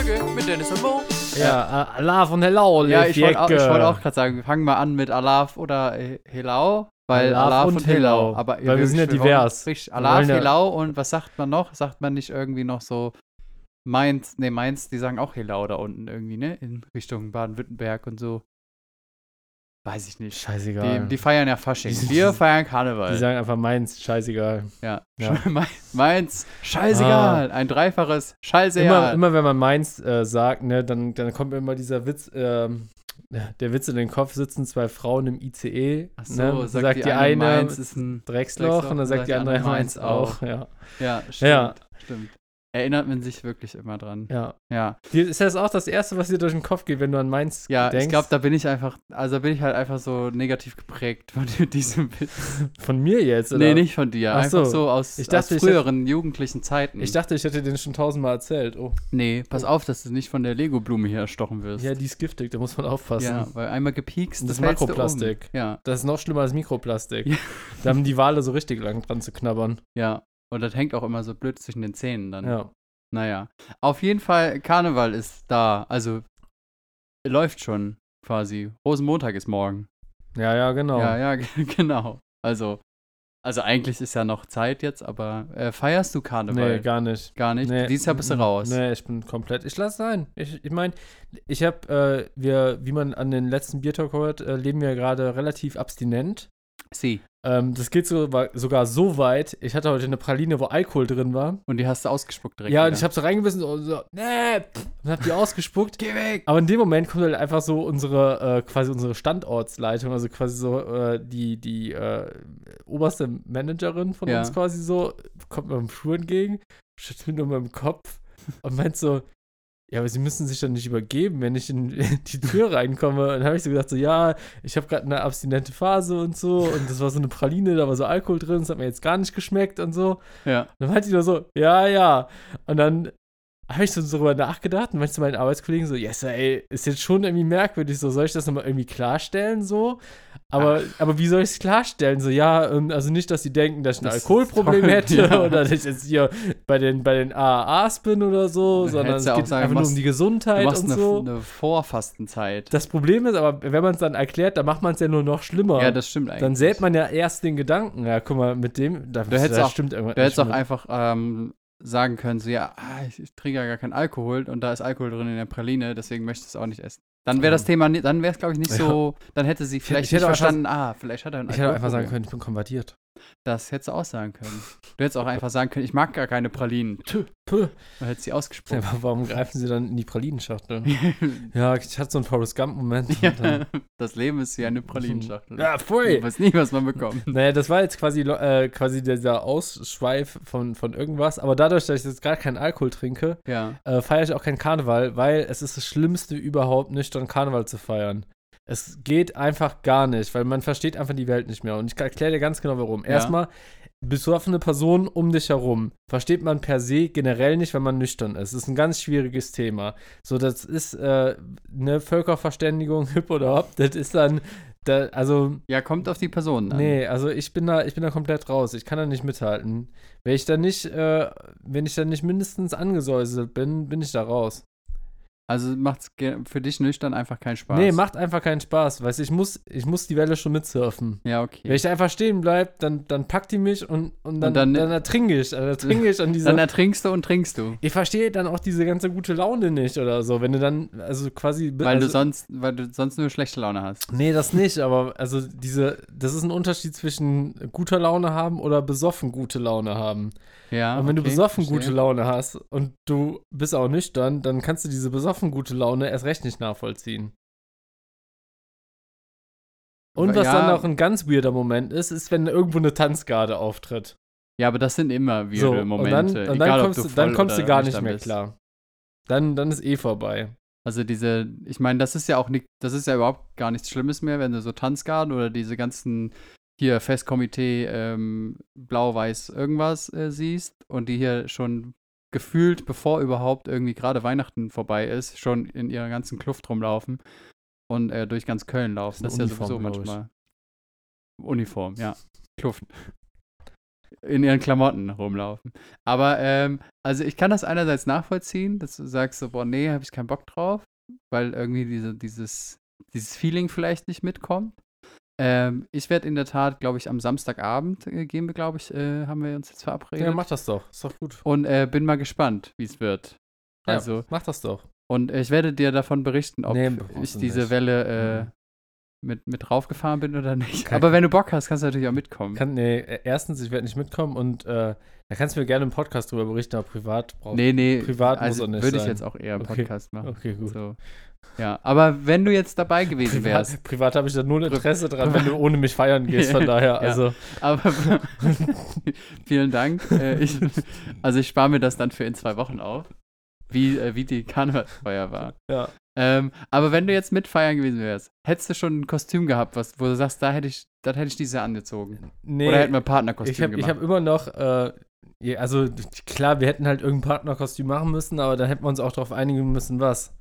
Folge mit Dennis und Mo. Ja, äh, Alaf und Hello, Ja, ich wollte auch, ich Lefieke. wollt auch gerade sagen, wir fangen mal an mit Alaf oder äh, Helau. Weil Alaf Alaf, und und Helau. Helau. Aber Weil wir sind ja divers. Richtig, Alaf, ja- Helau und was sagt man noch? Sagt man nicht irgendwie noch so Mainz? Ne, Mainz, die sagen auch Helau da unten irgendwie, ne? In Richtung Baden-Württemberg und so. Weiß ich nicht. Scheißegal. Die, die feiern ja Fasching. Die- Wir die- feiern Karneval. Die sagen einfach meins, scheißegal. ja. Ja. Mainz, scheißegal. Ein dreifaches Immer, Scheißegal. immer wenn man meins äh, sagt, ne, dann, dann kommt mir immer dieser Witz, ähm, der Witz in den Kopf sitzen zwei Frauen im ICE. Ach so, ne, sagt, die, eine, Mainz ist ein Drecksloch, und dann sagt die andere Mainz auch. Ja. Ja, stimmt. Ja. stimmt. Erinnert man sich wirklich immer dran. ja. Ja, ist das auch das Erste, was dir durch den Kopf geht, wenn du an Mainz ja denkst? ich glaube, da bin ich einfach, also bin ich halt einfach so negativ geprägt von diesem Witz. Von mir jetzt, oder? Nee, nicht von dir. Ach einfach so. so aus, dachte, aus früheren jugendlichen Zeiten. Ich dachte, ich hätte den schon tausendmal erzählt. Oh. nee, pass auf, dass du nicht von der Lego-Blume hier erstochen wirst. Ja, die ist giftig, da muss man aufpassen. Ja, weil einmal gepiekst, Das du Makroplastik. Um. Ja, Das ist noch schlimmer als Mikroplastik. Ja. Da haben die Wale so richtig lang dran zu knabbern. ja. Und das hängt auch immer so blöd zwischen den Zähnen dann. Ja. Naja, auf jeden Fall, Karneval ist da. Also läuft schon quasi. Rosenmontag ist morgen. Ja, ja, genau. Ja, ja, genau. Also, also eigentlich ist ja noch Zeit jetzt, aber äh, feierst du Karneval? nee, gar nicht. Gar nicht. Nee, Dieses Jahr bist du raus. Nee, ich bin komplett. Ich lasse sein. Ich, ich meine, ich habe, äh, wir, wie man an den letzten Biertalk hört, äh, leben wir gerade relativ abstinent. Sie. Ähm, das geht so, sogar so weit. Ich hatte heute eine Praline, wo Alkohol drin war. Und die hast du ausgespuckt direkt. ja, und wieder. ich habe so reingebissen und so, nee, pff, und hab die ausgespuckt. Geh weg! Aber in dem Moment kommt halt einfach so unsere, äh, quasi unsere Standortsleitung, also quasi so äh, die, die äh, oberste Managerin von Ja. uns quasi so, kommt mir im Schuh entgegen, schüttelt mir nur mal im Kopf und meint so, ja, aber sie müssen sich doch nicht übergeben, wenn ich in die Tür reinkomme. Und dann habe ich so gedacht, so, ja, ich habe gerade eine abstinente Phase und so und das war so eine Praline, da war so Alkohol drin, das hat mir jetzt gar nicht geschmeckt und so. Ja. Dann meinte die nur so, ja, ja. Und dann habe ich so darüber nachgedacht und meinte zu meinen Arbeitskollegen so, yes, ey, ist jetzt schon irgendwie merkwürdig, so, soll ich das nochmal irgendwie klarstellen, so? Aber, aber wie soll ich es klarstellen? So, ja, ähm, also nicht, dass sie denken, dass ich ein Das Alkoholproblem toll, hätte ja. oder dass ich jetzt hier bei den, bei den AAAs bin oder so, Dann sondern es auch geht sagen, einfach nur machst- um die Du Gesundheit machst und eine, so. eine Vorfastenzeit. Das Problem ist aber, wenn man es dann erklärt, dann macht man es ja nur noch schlimmer. ja, das stimmt eigentlich. dann sät man ja erst den Gedanken, ja, guck mal, mit dem, da, Du hättest da auch- stimmt irgendwas Du hättest auch einfach ähm, sagen können, so, ja, ah, ich, ich trinke ja gar keinen Alkohol und da ist Alkohol drin in der Praline, deswegen möchte ich es auch nicht essen. Dann wäre das Ja. Thema, dann wäre es, glaube ich, nicht Ja. so, dann hätte sie vielleicht ich hätte nicht verstanden, ah, vielleicht hat er ein Ich hätte einfach sagen können, ich bin konvertiert. Das hättest du auch sagen können. Du hättest auch einfach sagen können, ich mag gar keine Pralinen. Tö. Puh. Dann hättest sie ausgesprochen. Aber warum greifen sie dann in die Pralinenschachtel? ja, ich hatte so einen Forrest Gump-Moment. ja, das Leben ist wie eine Pralinenschachtel. Ja, pfui! weißt nie, was man bekommt. Naja, das war jetzt quasi, äh, quasi dieser Ausschweif von, von irgendwas. Aber dadurch, dass ich jetzt gar keinen Alkohol trinke, Ja. äh, feiere ich auch keinen Karneval, weil es ist das Schlimmste überhaupt, nüchtern Karneval zu feiern. Es geht einfach gar nicht, weil man versteht einfach die Welt nicht mehr. Und ich erkläre dir ganz genau warum. Ja. Erstmal, besoffene Person um dich herum versteht man per se generell nicht, wenn man nüchtern ist. Das ist ein ganz schwieriges Thema. So, das ist äh, eine Völkerverständigung, hip oder hop, das ist dann, da, also Ja, kommt auf die Person an. Nee, also ich bin da, ich bin da komplett raus. Ich kann da nicht mithalten. Wenn ich da nicht, äh, wenn ich da nicht mindestens angesäuselt bin, bin ich da raus. Also macht es für dich nüchtern einfach keinen Spaß. Nee, macht einfach keinen Spaß. Weißt du, ich muss, ich muss die Welle schon mitsurfen. Ja, Wenn okay. ich da einfach stehen bleib, dann, dann packt die mich und, und, dann, dann- dann, ertrinke ich. Dann ertrinke ich an dieser. Dann ertrinkst du und trinkst du. ich verstehe dann auch diese ganze gute Laune nicht oder so. Wenn du dann, also quasi. Weil also, du sonst, weil du sonst nur schlechte Laune hast. Nee, das nicht, aber also diese, das ist ein Unterschied zwischen guter Laune haben oder besoffen gute Laune haben. Ja. Und wenn du okay, besoffen verstehe. gute Laune hast und du bist auch nüchtern, dann kannst du diese besoffen gute Laune erst recht nicht nachvollziehen. Und was Ja. dann auch ein ganz weirder Moment ist, ist, wenn irgendwo eine Tanzgarde auftritt. Ja, aber das sind immer So, weirde und Momente. dann, und egal, dann ob kommst, du, du, dann kommst du gar nicht mehr bist. klar. Dann, dann ist eh vorbei. Also diese, ich meine, das ist ja auch nicht, das ist ja überhaupt gar nichts Schlimmes mehr, wenn du so Tanzgarden oder diese ganzen hier Festkomitee ähm, Blau-Weiß irgendwas äh, siehst und die hier schon gefühlt, bevor überhaupt irgendwie gerade Weihnachten vorbei ist, schon in ihrer ganzen Kluft rumlaufen und äh, durch ganz Köln laufen. Das Das ist, ist ja sowieso glaub ich. manchmal. Uniform, ja. Kluft. In ihren Klamotten rumlaufen. Aber ähm, also ich kann das einerseits nachvollziehen, dass du sagst so, boah, nee, habe ich keinen Bock drauf, weil irgendwie diese, dieses, dieses Feeling vielleicht nicht mitkommt. Ähm, ich werde in der Tat, glaube ich, am Samstagabend äh, gehen wir, glaube ich, äh, haben wir uns jetzt verabredet. Ja, mach das doch. Ist doch gut. Und äh, bin mal gespannt, wie es wird. Ja, Also, mach das doch. und ich werde dir davon berichten, ob Nee, ich diese nicht. Welle äh, Mhm. mit, mit draufgefahren bin oder nicht. Kein- Aber wenn du Bock hast, kannst du natürlich auch mitkommen. Kann, nee, äh, erstens, ich werde nicht mitkommen und äh, da kannst du mir gerne im Podcast drüber berichten, aber privat brauchst nee, nee, privat muss also auch nicht würde ich jetzt auch eher im Okay. Podcast machen. Okay, gut. So. Ja, aber wenn du jetzt dabei gewesen wärst, Privat, privat habe ich da null Interesse dran, wenn du ohne mich feiern gehst, von daher. Ja. Also, aber vielen Dank. Äh, ich, also ich spare mir das dann für in zwei Wochen auf, wie, äh, wie die Karnevalsfeier war. ja. Ähm, aber wenn du jetzt mitfeiern gewesen wärst, hättest du schon ein Kostüm gehabt, was, wo du sagst, da hätte ich, das hätte ich dieses Jahr angezogen. Nee, Oder hätten wir Partnerkostüm ich habe gemacht. hab immer noch, äh, also klar, wir hätten halt irgendein Partnerkostüm machen müssen, aber dann hätten wir uns auch darauf einigen müssen, was.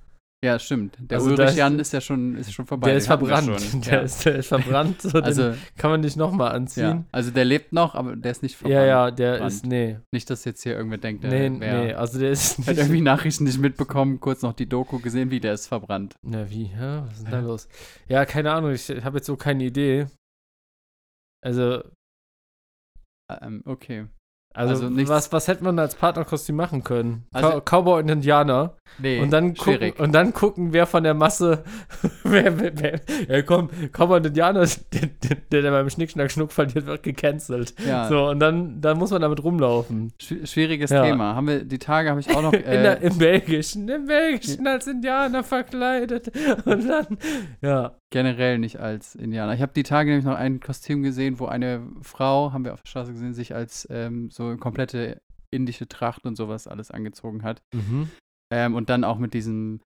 Ja, stimmt. Der Also Ulrich ist- Jan ist ja schon, ist schon vorbei. der ist verbrannt. schon. Der, ja. ist, der ist verbrannt, so, also, kann man nicht nochmal ja. anziehen. also der lebt noch, aber der ist nicht verbrannt. Ja, ja, der verbrannt. ist, nee. Nicht, dass jetzt hier irgendwer denkt, der Nee, wär, nee, also der ist hat irgendwie Nachrichten nicht mitbekommen, kurz noch die Doku gesehen, wie der ist verbrannt. Na, wie? Hä? Was ist denn da los? Ja, keine Ahnung, ich habe jetzt so keine Idee. Also, Ähm, okay. Also, Also was, was hätte man als Partnerkostüm machen können? Also- Cow- Cowboy und Indianer. Nee, Und dann, gucken, schwierig. und dann gucken, wer von der Masse. wer, wer, wer, ja, komm, Cowboy und Indianer, der, der, der beim Schnick, Schnack, Schnuck verliert, wird gecancelt. ja, So, und dann, dann muss man damit rumlaufen. schw- schwieriges Ja. Thema. Haben wir, die Tage habe ich auch noch. In der, Äh, Im Belgischen, im Belgischen als Indianer verkleidet. Und dann, ja. generell nicht als Indianer. Ich habe die Tage nämlich noch ein Kostüm gesehen, wo eine Frau, haben wir auf der Straße gesehen, sich als ähm, so komplette indische Tracht und sowas alles angezogen hat. Mhm. Ähm, und dann auch mit diesem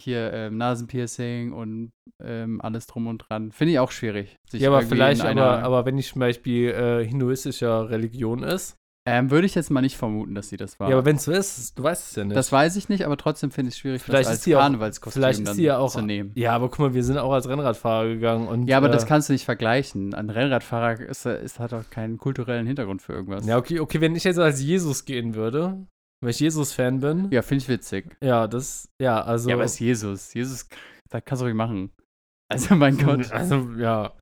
hier ähm, Nasenpiercing und ähm, alles drum und dran. Finde ich auch schwierig. sich Ja, aber vielleicht, aber, einer- aber wenn die zum Beispiel äh, hinduistischer Religion ist. Ähm, würde ich jetzt mal nicht vermuten, dass sie das war. Ja, aber wenn es so ist, du weißt es ja nicht. das weiß ich nicht, aber trotzdem finde ich es schwierig, Vielleicht das ist als sie auch- Karnevalskostüm vielleicht ist sie ja auch- zu nehmen. ja, aber guck mal, wir sind auch als Rennradfahrer gegangen. Und, Ja, aber äh, das kannst du nicht vergleichen. Ein Rennradfahrer ist, ist, hat auch keinen kulturellen Hintergrund für irgendwas. Ja, okay, okay, wenn ich jetzt als Jesus gehen würde, weil ich Jesus-Fan bin. Ja, finde ich witzig. Ja, das, ja, also. Ja, aber es ist Jesus. Jesus, das kannst du ruhig machen. Also, mein Gott. Also, ja.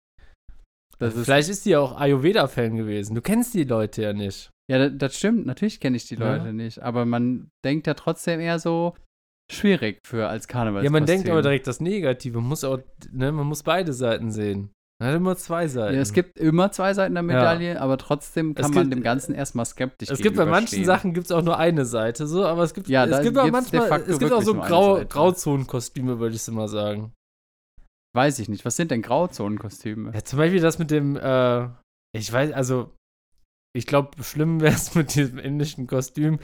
Das ist, Vielleicht ist sie ja auch Ayurveda-Fan gewesen. Du kennst die Leute ja nicht. Ja, das, das stimmt. Natürlich kenne ich die Ja. Leute nicht. Aber man denkt ja trotzdem eher so schwierig für als Karneval. Ja, man denkt aber direkt das Negative. Man muss auch, ne, man muss beide Seiten sehen. Man hat immer zwei Seiten. Ja, es gibt immer zwei Seiten der Medaille, aber trotzdem kann Es man gibt- dem Ganzen erstmal skeptisch Es gibt bei manchen. Sachen gibt's auch nur eine Seite, so, aber es gibt, Ja, es gibt auch manchmal, es gibt auch so Grau, Seite. Grauzone-Kostüme, würde ich so mal sagen. Weiß ich nicht. Was sind denn Grauzonenkostüme? Ja, zum Beispiel das mit dem, äh, ich weiß, also, ich glaube, schlimm wäre es mit diesem indischen Kostüm,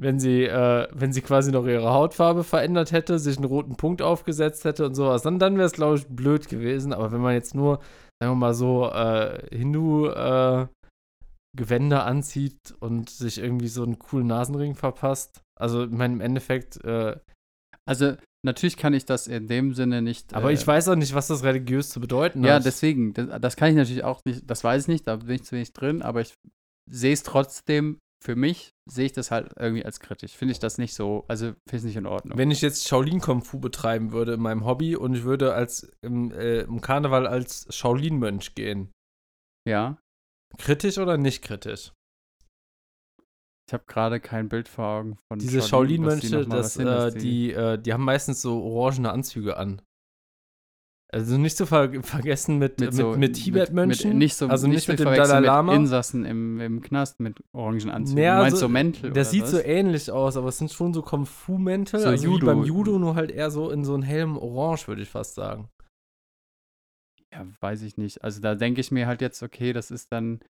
wenn sie, äh, wenn sie quasi noch ihre Hautfarbe verändert hätte, sich einen roten Punkt aufgesetzt hätte und sowas. Dann, dann wäre es, glaube ich, blöd gewesen. Aber wenn man jetzt nur, sagen wir mal so, äh, Hindu, äh, Gewänder anzieht und sich irgendwie so einen coolen Nasenring verpasst. Also, ich meine, im Endeffekt, äh, Also, natürlich kann ich das in dem Sinne nicht. aber äh, ich weiß auch nicht, was das religiös zu bedeuten Ja, hat. deswegen, das, das kann ich natürlich auch nicht, das weiß ich nicht, da bin ich zu wenig drin, aber ich sehe es trotzdem, für mich sehe ich das halt irgendwie als kritisch. Finde ich das nicht so, also finde ich es nicht in Ordnung. Wenn ich jetzt Shaolin Kung Fu betreiben würde in meinem Hobby und ich würde als im, äh, im Karneval als Shaolin Mönch gehen, ja, kritisch oder nicht kritisch? ich habe gerade kein Bild vor Augen von Diese Shaolin, Shaolin die das, äh, die, äh, die haben meistens so orangene Anzüge an. Also nicht zu ver vergessen mit, mit, so- mit, Tibet-Mönchen. mit- nicht so, also nicht, zu mit dem Dalai Lama. Mit Insassen im, im Knast mit orangen Anzügen. Naja, du meinst so- so Mäntel Das sieht was? so ähnlich aus, aber es sind schon so Kung Fu-Mäntel. So also Judo. Beim Judo, nur halt eher so in so einen hellen Orange, würde ich fast sagen. Ja, weiß ich nicht. Also da denke ich mir halt jetzt, okay, das ist dann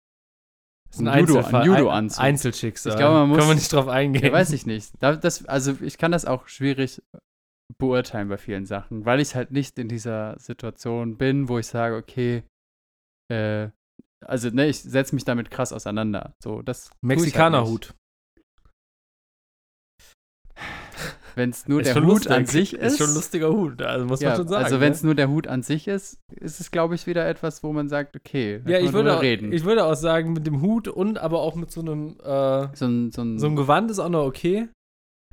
Das ist Ein Judo- ein Judo-Anzug. Ein- Einzelschicksal. Ich glaube, man muss- Können wir nicht drauf eingehen. Ja, weiß ich nicht. Da, das, also ich kann das auch schwierig beurteilen bei vielen Sachen, weil ich halt nicht in dieser Situation bin, wo ich sage, okay, äh, also ne, ich setze mich damit krass auseinander. So, das ich halt. Mexikanerhut. wenn es nur der Hut lustig. an sich ist. Ist schon ein lustiger Hut, also muss ja, man schon sagen. also wenn ne? es nur der Hut an sich ist, ist es, glaube ich, wieder etwas, wo man sagt, okay, Ja, ich würde, auch, reden. ich würde auch sagen, mit dem Hut und aber auch mit so einem, äh, so ein, so ein, so einem Gewand ist auch noch okay.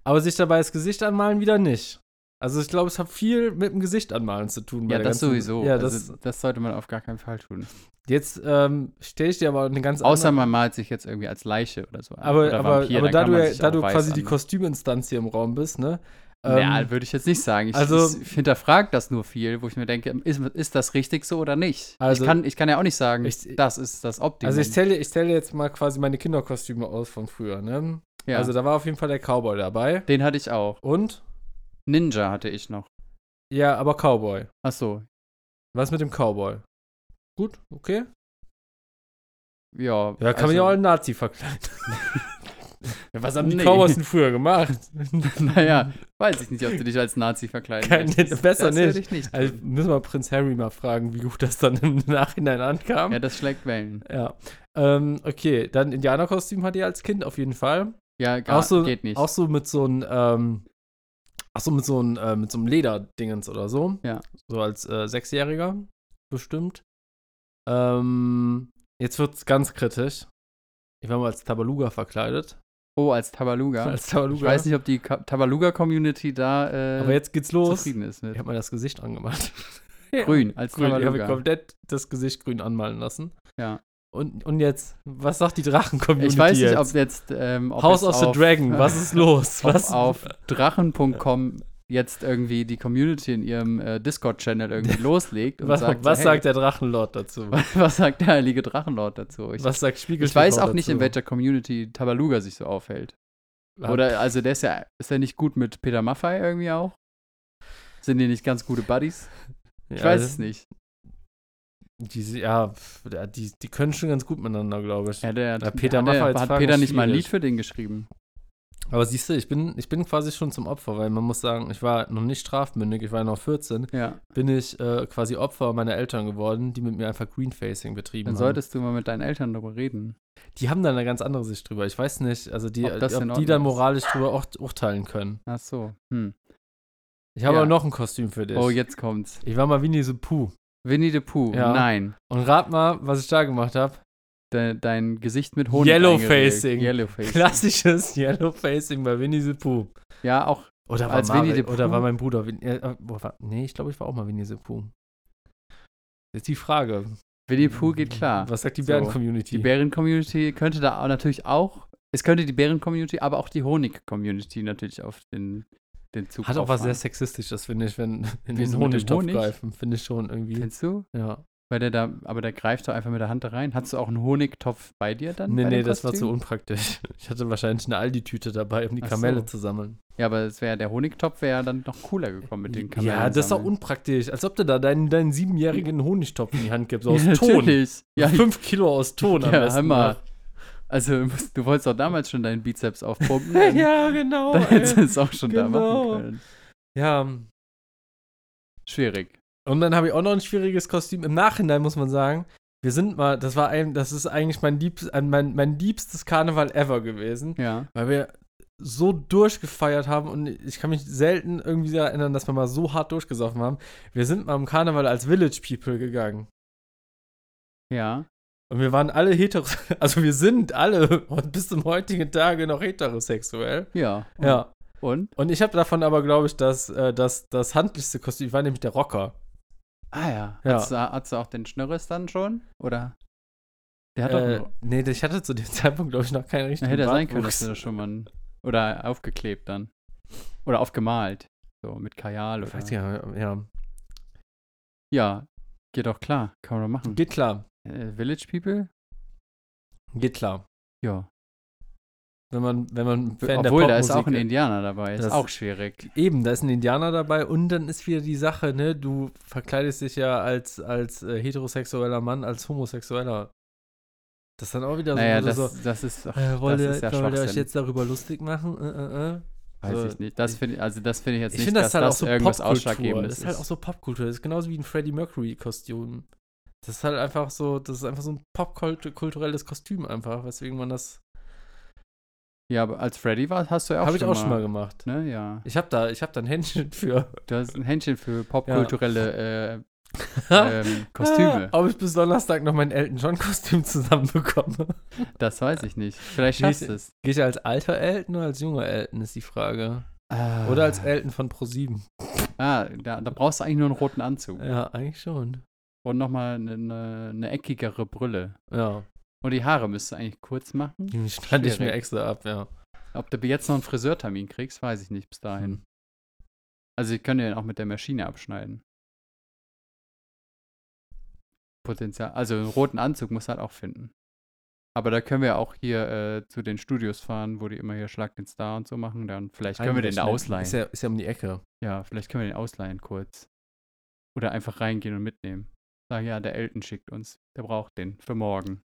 Aber sich dabei das Gesicht anmalen wieder nicht. Also ich glaube, es hat viel mit dem Gesicht anmalen zu tun. bei ja, das sowieso. Ja, also, das, das sollte man auf gar keinen Fall tun. jetzt ähm, stelle ich dir aber eine ganz Außer andere... man malt sich jetzt irgendwie als Leiche oder so. an. Aber, oder aber, Vampir, aber da du, ja- da du quasi die anmalen. Kostüminstanz hier im Raum bist, ne? ja, Ähm, würde ich jetzt nicht sagen. Ich, also- ich hinterfrage das nur viel, wo ich mir denke, ist, ist das richtig so oder nicht? Also- ich, kann, ich kann ja auch nicht sagen, Ich- das ist das Optimum. also ich zähle ich zähle jetzt mal quasi meine Kinderkostüme aus von früher, ne? ja, Also da war auf jeden Fall der Cowboy dabei. den hatte ich auch. Und? Ninja hatte ich noch. Ja, aber Cowboy. Ach so, Was mit dem Cowboy? Gut, okay. ja. Ja, kann man also, ja auch einen Nazi verkleiden. ja, was haben die Nee. Cowboys denn früher gemacht? Naja, weiß ich nicht, ob du dich als Nazi verkleiden Kein- möchtest. besser das nicht. nicht. Also müssen wir Prinz Harry mal fragen, wie gut das dann im Nachhinein ankam. ja, das schlägt Wellen. Ja. Ähm, okay, dann Indianerkostüm hatte ich als Kind auf jeden Fall. Ja, gar, auch so, geht nicht. Auch so mit so einem, ähm, ach so mit so einem, äh, mit so einem Lederdingens oder so. Ja. So als äh, Sechsjähriger bestimmt. Ähm, jetzt wird's ganz kritisch. Ich war mal als Tabaluga verkleidet. oh, als Tabaluga. Als Tabaluga. Ich weiß nicht, ob die Tabaluga-Community da äh, Aber jetzt geht's los. zufrieden ist mit. Ich habe mir das Gesicht angemacht. Grün, als Grün. Ich habe Tabaluga. komplett das Gesicht grün anmalen lassen. Ja. Und, und jetzt, was sagt die Drachen-Community Ich weiß nicht, jetzt? ob jetzt ähm, ob House of the auf, Dragon, was ist los? ob Was? auf drachen.com jetzt irgendwie die Community in ihrem äh, Discord-Channel irgendwie loslegt und was sagt, was so, sagt der Drachenlord dazu? hey, was sagt der heilige Drachenlord dazu? Ich, was sagt Spiegel ich weiß auch nicht, in welcher Community Tabaluga sich so aufhält. Oder, also der ist ja, ist er nicht gut mit Peter Maffei irgendwie auch? Sind die nicht ganz gute Buddies? Ich ja, weiß das- es nicht. Die, ja, die, die können schon ganz gut miteinander, glaube ich. Ja, der, Ja, Peter der, hat Fragen Peter nicht mal ein. Lied für den geschrieben. Aber siehst du, ich bin, ich bin quasi schon zum Opfer, weil man muss sagen, ich war noch nicht strafmündig, ich war noch 14, Ja. bin ich äh, quasi Opfer meiner Eltern geworden, die mit mir einfach Greenfacing betrieben Dann haben. solltest du mal mit deinen Eltern darüber reden. Die haben dann eine ganz andere Sicht drüber. Ich weiß nicht, also die, Ob ob, die dann ist. moralisch drüber auch urteilen können. Ach so. Hm. Ich habe Ja. aber noch ein Kostüm für dich. Oh, jetzt kommt's. Ich war mal Winnie the Pooh. Winnie the Pooh. Ja. Nein. Und rat mal, was ich da gemacht habe. De, dein Gesicht mit Honig. Yellowfacing. eingeregt. Yellowfacing. Klassisches Yellowfacing bei Winnie the Pooh. Ja, auch. Oder war, Als Winnie the oder Pooh? war mein Bruder äh, äh, Nee, ich glaube, ich war auch mal Winnie the Pooh. Jetzt die Frage. Winnie the Pooh geht klar. Was sagt die So. Bären-Community? Die Bären-Community könnte da natürlich auch. Es könnte die Bären-Community, aber auch die Honig-Community natürlich auf den, den Zug Hat auch was sehr auffahren. sexistisches, finde ich, wenn in den dem Honigtopf Honig? greifen. Finde ich schon irgendwie. Kennst du? Ja. Weil der da, aber der greift doch einfach mit der Hand da rein. Hast du auch einen Honigtopf bei dir dann? Nee, nee, das war zu unpraktisch. Ich hatte wahrscheinlich eine Aldi-Tüte dabei, um die Ach Kamelle so. zu sammeln. Ja, aber es wäre der Honigtopf wäre dann noch cooler gekommen mit den Kamellen. ja, das ist doch sammeln. unpraktisch. Als ob du da deinen, deinen siebenjährigen Honigtopf in die Hand gibst. Aus ja, Ton. Natürlich. Ja, Fünf Kilo aus Ton am Ja, besten. Hammer. noch. Also du wolltest doch damals schon deinen Bizeps aufpumpen. ja, genau. Dann hättest du es auch schon da Genau. machen können. Ja, Schwierig. Und dann habe ich auch noch ein schwieriges Kostüm. Im Nachhinein muss man sagen, wir sind mal, das war ein, das ist eigentlich mein, liebst, ein- mein, mein liebstes Karneval ever gewesen, Ja. weil wir so durchgefeiert haben und ich kann mich selten irgendwie erinnern, dass wir mal so hart durchgesoffen haben. Wir sind mal im Karneval als Village People gegangen. Ja. Und wir waren alle hetero, also wir sind alle und bis zum heutigen Tage noch heterosexuell. Ja. Und, Ja. Und? Und ich habe davon aber, glaube ich, das, äh, das, das handlichste Kostüm, ich war nämlich der Rocker. Ah ja. Ja. Hast, du, hast du auch den Schnürres dann schon? Oder? Der hat äh, doch. nee, ich hatte zu dem Zeitpunkt, glaube ich, noch keinen richtigen hätte sein können, dass du das schon mal. Oder aufgeklebt dann. Oder aufgemalt. So mit Kajal Ich oder. weiß ja, ja. Ja. Geht doch klar. Kann man doch machen. Geht klar. Äh, Village People? Geht klar. Ja. Wenn man, wenn man Fan Obwohl, der da ist auch ein Indianer dabei. Ist Das- auch schwierig. Eben, da ist ein Indianer dabei und dann ist wieder die Sache, ne, du verkleidest dich ja als, als äh, heterosexueller Mann, als homosexueller. Das ist dann auch wieder so, Naja, das, so das ist doch. äh, wollt ihr, das ist ja wollt ihr euch jetzt darüber lustig machen? Äh, äh, äh. Weiß so- ich nicht. Das finde also das finde ich jetzt Ich nicht, finde das dass halt auch das so irgendwas Popkultur. Ausschlaggebendes Das ist halt auch so Popkultur. Das ist genauso wie ein Freddie Mercury-Kostüm. Das ist halt einfach so, das ist einfach so ein popkulturelles Kostüm einfach, weswegen man das Ja, aber als Freddy war, hast du ja auch Habe schon ich auch schon mal gemacht. Ne, ja. Ich habe da, ich hab da ein Händchen für. Du hast ein Händchen für popkulturelle äh, ähm, Kostüme. Ob ich bis Donnerstag noch mein Elton John Kostüm zusammenbekomme. Das weiß ich nicht. Vielleicht schaffst du es. Gehe ich als alter Elton oder als junger Elton, ist die Frage. Ah. Oder als Elton von Pro7. Ah, da, da brauchst du eigentlich nur einen roten Anzug. Ja, eigentlich schon. Und nochmal eine, eine, eine eckigere Brille. Ja. Und die Haare müsstest du eigentlich kurz machen. Die schneide ich mir extra ab, ja. Ob du jetzt noch einen Friseurtermin kriegst, weiß ich nicht bis dahin. Hm. Also ich könnte den auch mit der Maschine abschneiden. Potenzial. Also einen roten Anzug muss halt auch finden. Aber da können wir auch hier äh, zu den Studios fahren, wo die immer hier Schlag den Star und so machen. Dann vielleicht können wir den ausleihen. Ist ja, ist ja um die Ecke. Ja, vielleicht können wir den ausleihen kurz. Oder einfach reingehen und mitnehmen. Sagen, ja, der Elton schickt uns. Der braucht den für morgen.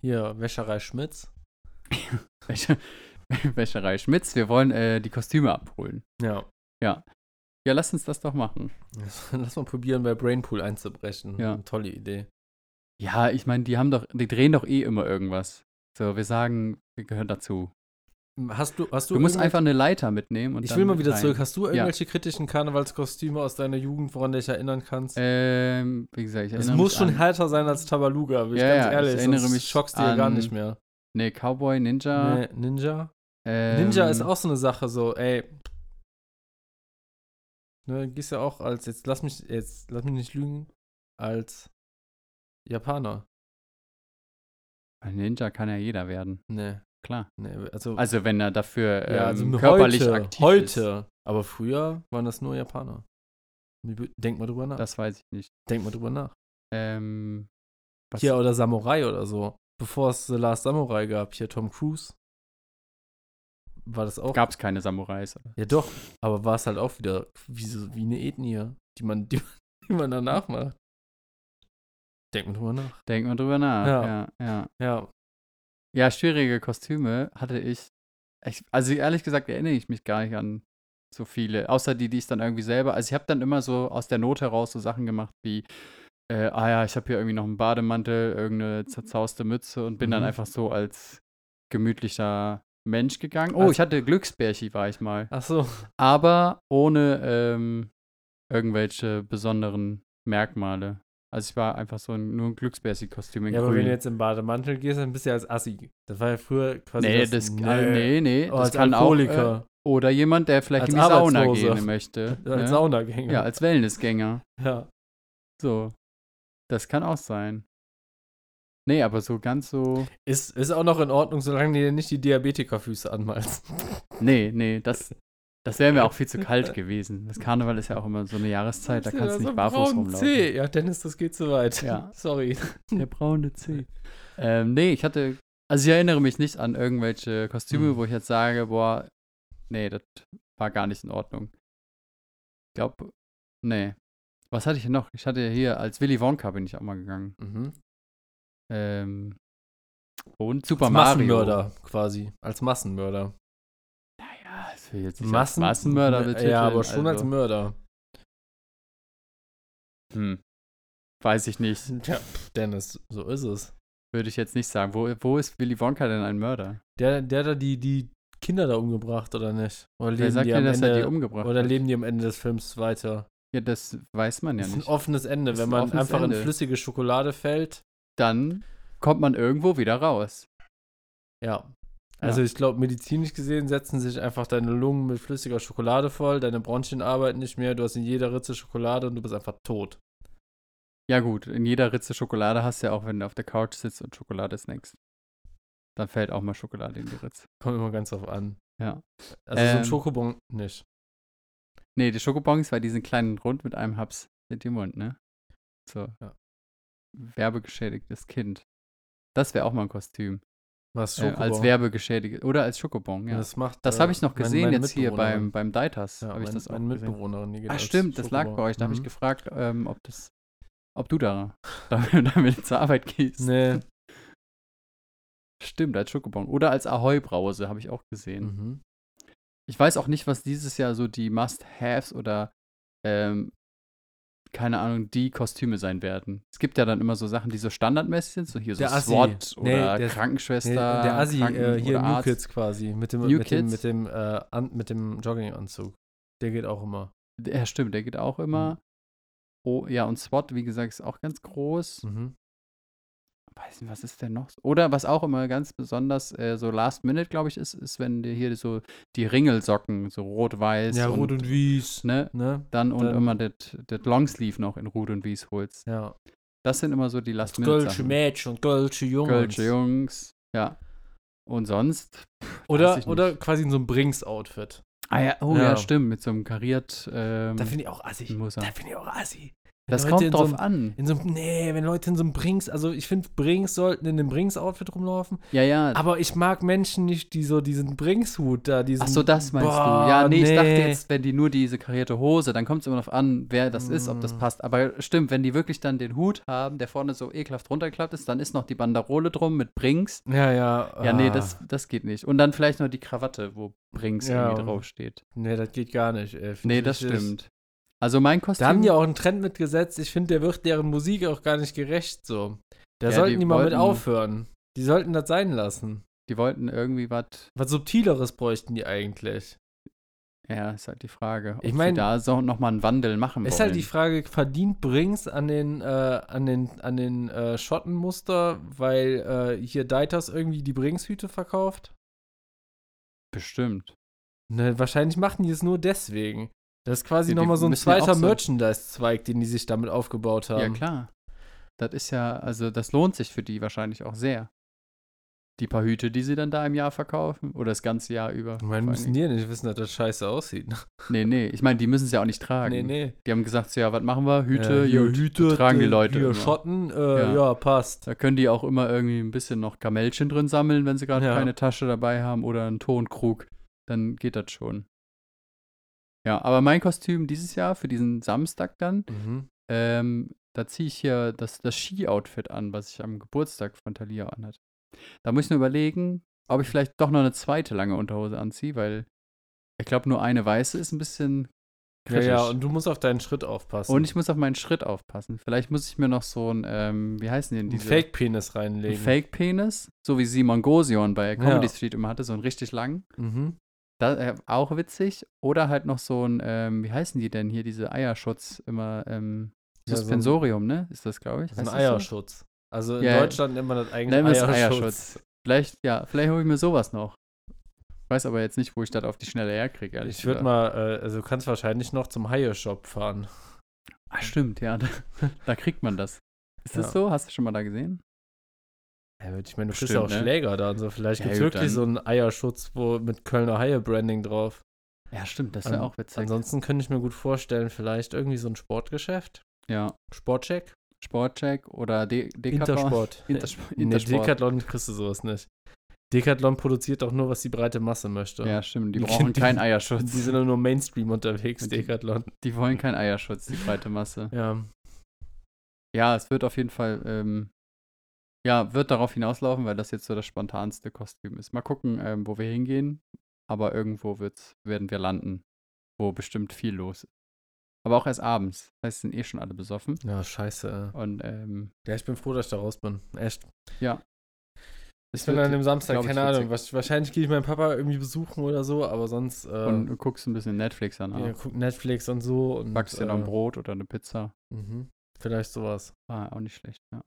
Hier, Wäscherei Schmitz. Wäsche- Wäscherei Schmitz, wir wollen äh, die Kostüme abholen. Ja. Ja, lass uns das doch machen. Lass mal probieren, bei Brainpool einzubrechen. Ja. Eine tolle Idee. Ja, ich meine, die haben doch, die drehen doch eh immer irgendwas. So, wir sagen, wir gehören dazu. Hast du, hast du, Du musst einfach eine Leiter mitnehmen und Ich will mal wieder rein. zurück. Hast du irgendwelche kritischen Karnevalskostüme aus deiner Jugend, woran du dich erinnern kannst? Ähm, wie gesagt, ich Es erinnere muss mich schon an, härter sein als Tabaluga, bin ich Ja, ganz ja, ich ehrlich. erinnere sonst mich schockst ja gar nicht mehr. Nee, Cowboy, Ninja. Nee, Ninja? ähm, Ninja ist auch so eine Sache, so, ey. Ne, gehst ja auch als, jetzt lass mich, jetzt lass mich nicht lügen, als Japaner. Ein Ninja kann ja jeder werden, Nee, klar. nee, also, Also wenn er dafür ähm, ja, also körperlich heute, aktiv heute, ist. aber früher waren das nur Japaner. Denk mal drüber nach. Das weiß ich nicht. Denk mal drüber nach. Ähm, Hier, oder Samurai oder so. Bevor es The Last Samurai gab, hier Tom Cruise. War das auch. gab es keine Samurais. Oder? Ja, doch. Aber war es halt auch wieder wie, so, wie eine Ethnie, die man, die, die man danach macht. Denk mal drüber nach. Denk mal drüber nach. Ja. Ja, ja. Ja. Ja, schwierige Kostüme hatte ich. ich. Also ehrlich gesagt erinnere ich mich gar nicht an so viele. Außer die, die ich dann irgendwie selber. Also ich habe dann immer so aus der Not heraus so Sachen gemacht wie, äh, ah ja, ich habe hier irgendwie noch einen Bademantel, irgendeine zerzauste Mütze und bin dann Mhm. einfach so als gemütlicher Mensch gegangen. Oh, Also- ich hatte Glücksbärchi, war ich mal. Ach so. Aber ohne ähm, irgendwelche besonderen Merkmale. Also ich war einfach so ein, nur ein Glücksbärchi-Kostüm in Ja, aber grün. wenn du jetzt im Bademantel gehst, dann bist du ja als Assi. Das war ja früher quasi nee, das, das, nee, nee, nee, Oh, das als kann auch. Äh, oder jemand, der vielleicht Als in die Sauna gehen möchte. als ne? Saunagänger. Ja, als Wellnessgänger. ja. So. Das kann auch sein. Nee, aber so ganz so. Ist, ist auch noch in Ordnung, solange du dir nicht die Diabetikerfüße anmalst. Nee, nee, das, das wäre mir auch viel zu kalt gewesen. Das Karneval ist ja auch immer so eine Jahreszeit, da kannst du nicht barfuß rumlaufen. Zeh? Ja, Dennis, das geht zu weit. Ja. Sorry. Der braune C. ähm, nee, ich hatte. Also ich erinnere mich nicht an irgendwelche Kostüme, Hm. wo ich jetzt sage, boah, nee, das war gar nicht in Ordnung. Ich glaube, nee. Was hatte ich noch? Ich hatte hier, als Willy Wonka bin ich auch mal gegangen. Mhm. Ähm, und Super Als Mario. Massenmörder quasi. Als Massenmörder. Das will ich jetzt nicht Massen als Massenmörder betiteln. Ja, aber schon als also, Mörder. hm, Weiß ich nicht. Tja, Dennis, so ist es. Würde ich jetzt nicht sagen. Wo, wo ist Willy Wonka denn ein Mörder? Der, der da die, die Kinder da umgebracht, oder nicht? Oder Wer leben sagt die denn, am dass er die Ende, umgebracht oder leben die am Ende des Films weiter? Ja, das weiß man ja das ist ein nicht. offenes Ende. Wenn ein man einfach Ende. in flüssige Schokolade fällt, Dann kommt man irgendwo wieder raus. ja. Also ich glaube, medizinisch gesehen setzen sich einfach deine Lungen mit flüssiger Schokolade voll, deine Bronchien arbeiten nicht mehr, du hast in jeder Ritze Schokolade und du bist einfach tot. Ja, gut, in jeder Ritze Schokolade hast du ja auch, wenn du auf der Couch sitzt und Schokolade snackst. Dann fällt auch mal Schokolade in die Ritze. Kommt immer ganz drauf an. Ja. Also so Ähm, ein Schokobon nicht. Nee, die Schokobons war diesen kleinen Rund mit einem Haps in dem Mund, ne? So. Ja. Werbegeschädigtes Kind. Das wäre auch mal ein Kostüm. Was Äh, als werbegeschädigt. Oder als Schokobon, ja. Das macht. Das äh, habe ich noch mein- gesehen meine jetzt hier beim, beim Deitas. Ja, habe ich mein, das auch meine gesehen. Mitbewohnerin, die geht Ah, stimmt, das lag bei euch. Da habe ich Mhm. gefragt, ähm, ob das, ob du da damit, damit zur Arbeit gehst. Nee. Stimmt, als Schokobon. Oder als Ahoi-Brause habe ich auch gesehen. Mhm. Ich weiß auch nicht, was dieses Jahr so die Must-Haves oder ähm, keine Ahnung, die Kostüme sein werden. Es gibt ja dann immer so Sachen, die so standardmäßig sind, so hier so Der Assi. SWAT Nee, oder der- Krankenschwester. Nee, der Assi, Kranken- äh, hier New Arzt. Kids quasi, mit dem, New mit dem, Kids? mit dem, äh, an, mit dem Jogginganzug. Der geht auch immer. Ja, stimmt, der geht auch Mhm. immer. Oh, ja, und SWAT, wie gesagt, ist auch ganz groß. Mhm. Weiß nicht, was ist denn noch? so? Oder was auch immer ganz besonders äh, so Last Minute, glaube ich, ist, ist, wenn dir hier so die Ringelsocken, so rot-weiß. Ja, und, Rot und Wies. Ne? Ne? Dann und Dann- immer das Longsleeve noch in Rot und Wies holst. Ja. Das sind immer so die Last Gölsche Minute. Mädchen und Gölsche Jungs. Gölsche Jungs. Ja. Und sonst. weiß Oder, oder quasi in so einem Brinks-Outfit. Ah ja, oh ja, Ja. stimmt, mit so einem kariert. Ähm, Da finde ich auch assi. Da finde ich auch assi. Das Leute kommt drauf so einem, an. In so einem, nee, wenn Leute in so einem Brinks, also ich finde, Brinks sollten in einem Brinks-Outfit rumlaufen. Ja, ja. Aber ich mag Menschen nicht, die so diesen Brinks-Hut da, diesen. Ach so, das meinst Boah, du. Ja, nee, ich dachte nee. jetzt, wenn die nur diese karierte Hose, dann kommt es immer darauf an, wer das ist, ob das Mm. passt. Aber stimmt, wenn die wirklich dann den Hut haben, der vorne so ekelhaft runtergeklappt ist, dann ist noch die Banderole drum mit Brinks. Ja, ja. Ja, nee, ah. das, das geht nicht. Und dann vielleicht noch die Krawatte, wo Brinks Ja. irgendwie draufsteht. Nee, das geht gar nicht. Ey. Nee, das stimmt. Also mein Kostüm. Da haben die auch einen Trend mitgesetzt. Ich finde, der wird deren Musik auch gar nicht gerecht so. Da Ja, sollten die die, mal mit wollten- aufhören. Die sollten das sein lassen. die wollten irgendwie was. Was Subtileres bräuchten die eigentlich. Ja, ist halt die Frage. Ob Ich sie mein- da so nochmal einen Wandel machen Ist wollen. halt die Frage, verdient Brings an den, äh, an den, an den äh, Schottenmuster, weil äh, hier Deitas irgendwie die Brings-Hüte verkauft? Bestimmt. Ne, wahrscheinlich machen die es nur deswegen. Das ist quasi Ja, nochmal so ein ja zweiter so- Merchandise-Zweig, den die sich damit aufgebaut haben. Ja, klar. Das ist ja, also das lohnt sich für die wahrscheinlich auch sehr. Die paar Hüte, die sie dann da im Jahr verkaufen oder das ganze Jahr über. Ich meine, müssen die ja nicht wissen, dass das scheiße aussieht. Nee, nee. Ich meine, die müssen es ja auch nicht tragen. nee, nee. Die haben gesagt, so, ja, was machen wir? Hüte, hier gut, Hüte, tragen die Leute Hier immer. Schotten, äh, Ja. ja. passt. Da können die auch immer irgendwie ein bisschen noch Kamellchen drin sammeln, wenn sie gerade Ja. keine Tasche dabei haben oder einen Tonkrug. Dann geht das schon. Ja, aber mein Kostüm dieses Jahr für diesen Samstag dann, Mhm. ähm, da ziehe ich hier das, das Ski-Outfit an, was ich am Geburtstag von Thalia anhatte. Da muss ich nur überlegen, ob ich vielleicht doch noch eine zweite lange Unterhose anziehe, weil ich glaube, nur eine weiße ist ein bisschen Ja, kritisch. ja, und du musst auf deinen Schritt aufpassen. Und ich muss auf meinen Schritt aufpassen. Vielleicht muss ich mir noch so ein, ähm, wie heißen die denn diese? Fake-Penis Ein reinlegen. Fake-Penis, so wie Simon Gosion bei Comedy Ja. Street immer hatte, so einen richtig lang. Mhm. Da, äh, auch witzig. Oder halt noch so ein, ähm, wie heißen die denn hier, diese Eierschutz, immer, ähm, Ja, so ein- Suspensorium, ne? Ist das, glaube ich? Das ist ein Heißt das so? Eierschutz. Also in Ja, Deutschland nennt man das eigentlich Eierschutz. Eierschutz. Vielleicht, ja, vielleicht hole ich mir sowas noch. Weiß aber jetzt nicht, wo ich das auf die Schnelle herkriege. ehrlich Ich würde mal, äh, also du kannst wahrscheinlich noch zum Haie-Shop fahren. Ah, stimmt, ja. Da, da kriegt man das. Ist das Ja. so? Hast du schon mal da gesehen? Ja, ich meine, du kriegst Bestimmt, ja auch ne? Schläger da und so. Vielleicht Ja, gibt es wirklich dann- so einen Eierschutz wo, mit Kölner Haie-Branding drauf. Ja, stimmt, das wäre An- auch witzig. Ansonsten könnte ich mir gut vorstellen, vielleicht irgendwie so ein Sportgeschäft. ja, Sportcheck? Sportcheck oder De Decathlon. Intersport. Intersport. Nee, Intersport. Decathlon kriegst du sowas nicht. Decathlon produziert doch nur, was die breite Masse möchte. Ja, stimmt. Die Die- brauchen die- keinen Eierschutz. Die sind nur Mainstream unterwegs, Die- Decathlon. Die wollen keinen Eierschutz, die breite Masse. Ja. Ja, es wird auf jeden Fall, ähm, ja, wird darauf hinauslaufen, weil das jetzt so das spontanste Kostüm ist. Mal gucken, ähm, wo wir hingehen. Aber irgendwo wird's, werden wir landen, wo bestimmt viel los ist. Aber auch erst abends. Das heißt, sind eh schon alle besoffen. Ja, scheiße. Und ähm, Ja, ich bin froh, dass ich da raus bin. Echt. es Ich bin an dem Samstag, glaub keine Ahnung, wahrscheinlich gehe ich meinen Papa irgendwie besuchen oder so, aber sonst äh, Und du guckst ein bisschen Netflix an. ja, Ja, guck Netflix und so und Backst dir noch ein äh, Brot oder eine Pizza. Mhm. Vielleicht sowas. Ah, auch nicht schlecht, ja.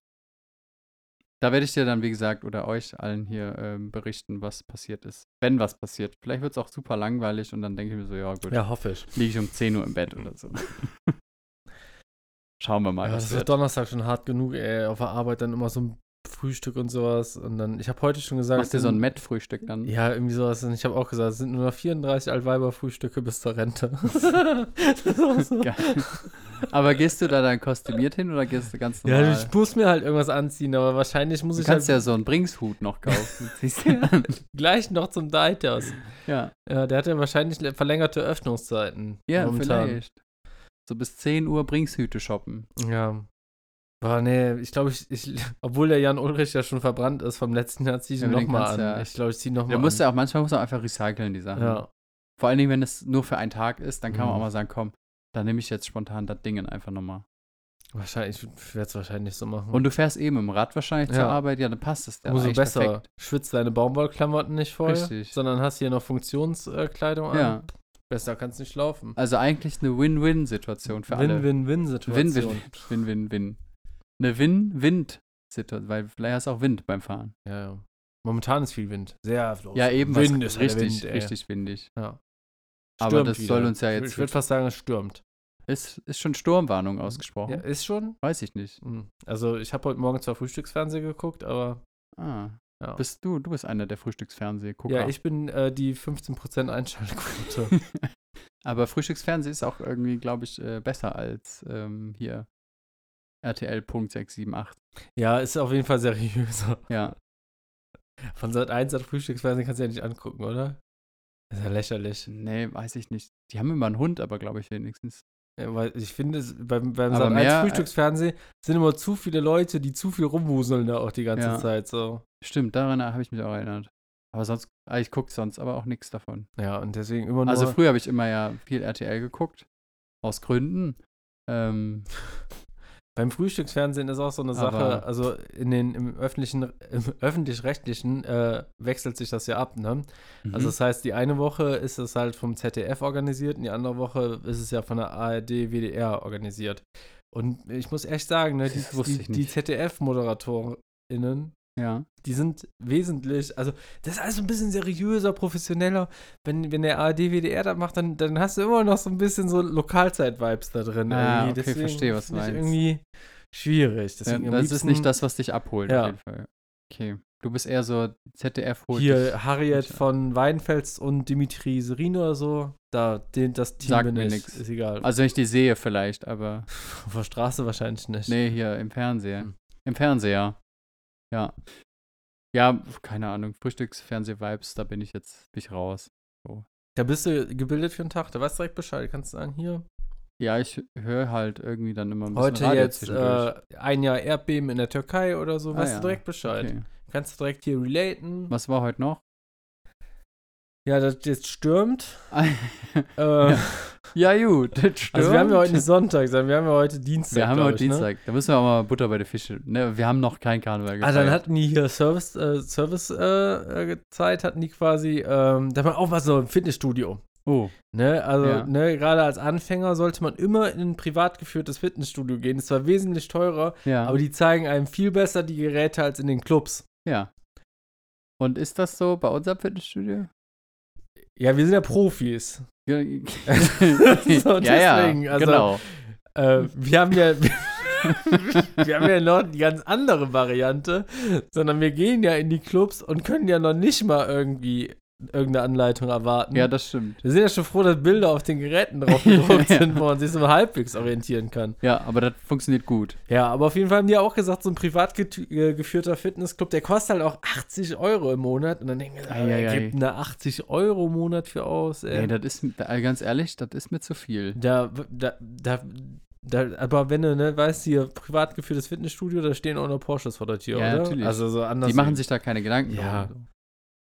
Da werde ich dir dann, wie gesagt, oder euch allen hier ähm, berichten, was passiert ist. Wenn was passiert. Vielleicht wird es auch super langweilig und dann denke ich mir so, ja gut, Ja, hoffe ich. liege ich um 10 Uhr im Bett oder so. Schauen wir mal, Ja, das wird. Donnerstag schon hart genug, ey. Auf der Arbeit dann immer so ein Frühstück und sowas. Und dann, ich habe heute schon gesagt, Machst du so ein sind- Met-Frühstück dann? Ja, irgendwie sowas. Und ich habe auch gesagt, es sind nur noch 34 Altweiber-Frühstücke bis zur Rente. Das ist auch so. Geil. Aber gehst du da dann kostümiert hin oder gehst du ganz normal? Ja, ich muss mir halt irgendwas anziehen, aber wahrscheinlich muss du ich kannst halt ja so einen Bringshut noch kaufen. Siehst du gleich noch zum Deitas. Ja, Ja, der hat ja wahrscheinlich verlängerte Öffnungszeiten. ja momentan. vielleicht. So bis 10 Uhr Bringshüte shoppen. Ja. Boah, nee, ich glaube, ich, ich, obwohl der Jan Ulrich ja schon verbrannt ist vom letzten Jahr, ziehe ich Ja, ihn nochmal an. ja- ich glaube, ich ziehe nochmal Der an. muss ja auch, manchmal muss man einfach recyceln, die Sachen. ja. Vor allen Dingen, wenn es nur für einen Tag ist, dann kann man Mhm. auch mal sagen, komm, dann nehme ich jetzt spontan das Ding einfach nochmal. Wahrscheinlich, ich werde es wahrscheinlich so machen. Und du fährst eben im Rad wahrscheinlich zur Ja. Arbeit, ja, dann passt es. Umso besser. perfekt. Schwitzt deine Baumwollklamotten nicht voll, Richtig. sondern hast hier noch Funktionskleidung an. Ja, Besser kannst nicht laufen. also eigentlich eine Win-Win-Situation für alle. Win-Win-Win-Situation. Win-Win. Win-Win-Win. Eine Win-Wind-Situation, weil vielleicht hast du auch Wind beim Fahren. Ja, ja. Momentan ist viel Wind. Sehr Ja, eben. Wind ist richtig, Wind, richtig windig. Ja. Aber das wieder. soll uns ja jetzt. Ich würde fast sagen, es stürmt. ist, ist schon Sturmwarnung ausgesprochen? Ja, ist schon. Weiß ich nicht. Hm. Also, ich habe heute Morgen zwar Frühstücksfernsehen geguckt, aber Ah. Ja. Bist du, du bist einer der Frühstücksfernsehgucker. ja, ich bin äh, die 15% Einschaltquote. Aber Frühstücksfernsehen ist auch irgendwie, glaube ich, äh, besser als ähm, hier RTL.678. ja, ist auf jeden Fall seriöser. Ja. Von Sat 1 hat Frühstücksfernsehen kannst du ja nicht angucken, oder? Ist ja lächerlich. Nee, weiß ich nicht. Die haben immer einen Hund, aber glaube ich wenigstens. Ja, weil ich finde, es- beim, beim Sat 1 mehr, äh, Frühstücksfernsehen sind immer zu viele Leute, die zu viel rumwuseln da auch die ganze Ja. Zeit. So. Stimmt, daran habe ich mich auch erinnert. Aber sonst, ah, ich gucke sonst aber auch nichts davon. Ja, und deswegen immer nur. Also früher habe ich immer ja viel RTL geguckt. Aus Gründen. Ähm, Beim Frühstücksfernsehen ist auch so eine Sache, Aber- also in den im öffentlichen, im öffentlich-rechtlichen äh, wechselt sich das ja ab, ne? Also mhm. das heißt, die eine Woche ist es halt vom ZDF organisiert und die andere Woche ist es ja von der ARD, WDR organisiert. Und ich muss echt sagen, ne, die, die, die. ZDF-ModeratorInnen, ja. die sind wesentlich, also das ist alles so ein bisschen seriöser, professioneller. Wenn, wenn der ARD, WDR das macht, dann, dann hast du immer noch so ein bisschen so Lokalzeit-Vibes da drin. Ah, irgendwie. okay, verstehe, was du finde ich meinst. irgendwie schwierig. ja Deswegen das ist liebsten nicht das, was dich abholt, Ja. auf jeden Fall. Okay. Du bist eher so ZDF holt. Hier Harriet von Weinfels und Dimitri Serin oder so. Da, den, das Team Sagt bin mir ich. nix. Ist egal. Also wenn ich die sehe vielleicht, aber Auf der Straße wahrscheinlich nicht. nee, hier im Fernseher. Hm. Im Fernseher. Ja. Ja, keine Ahnung. Frühstücksfernseh-Vibes, da bin ich jetzt bin ich raus. Da bist du gebildet für einen Tag. Da weißt du direkt Bescheid. Kannst du sagen, hier, Ja, ich höre halt irgendwie dann immer ein bisschen heute Radio jetzt äh, ein Jahr Erdbeben in der Türkei oder so. Ah, weißt ja. du direkt Bescheid. Okay. Kannst du direkt hier relaten. Was war heute noch? Ja, das jetzt stürmt. Ah, Äh, ja, gut. das Also wir haben ja heute nicht Sonntag, sondern wir haben ja heute Dienstag. Wir haben heute ich, ne? Dienstag. Da müssen wir auch mal Butter bei der Fische. Ne, wir haben noch kein Karneval Ah, gefeiert. dann hatten die hier Service, äh, Service äh, äh, Zeit, hatten die quasi, ähm, da war auch was so im Fitnessstudio. oh, Ne, also, Ja. ne, gerade als Anfänger sollte man immer in ein privat geführtes Fitnessstudio gehen. Es war wesentlich teurer, ja. aber die zeigen einem viel besser die Geräte als in den Clubs. ja. Und ist das so bei unserem Fitnessstudio? Ja, wir sind ja Profis. Ja, So, ja, deswegen, ja, also- genau. Äh, wir haben ja. wir haben ja noch die ganz andere Variante, sondern wir gehen ja in die Clubs und können ja noch nicht mal irgendwie irgendeine Anleitung erwarten. Ja, das stimmt. wir sind ja schon froh, dass Bilder auf den Geräten drauf gedruckt Ja. sind, wo man sich so halbwegs orientieren kann. Ja, aber das funktioniert gut. Ja, aber auf jeden Fall haben die auch gesagt, so ein privat äh, geführter Fitnessclub, der kostet halt auch 80 Euro im Monat. Und dann denken wir, Ei, ei, gibt eine 80 Euro im Monat für aus? Ey. Nee, das ist, da- ganz ehrlich, das ist mir zu viel. Da, da, da, da, aber wenn du, ne, weißt, hier privat geführtes Fitnessstudio, da stehen auch noch Porsches vor der Tür, Ja, oder? natürlich. Also so anders. Die machen sich da keine Gedanken Ja. drum.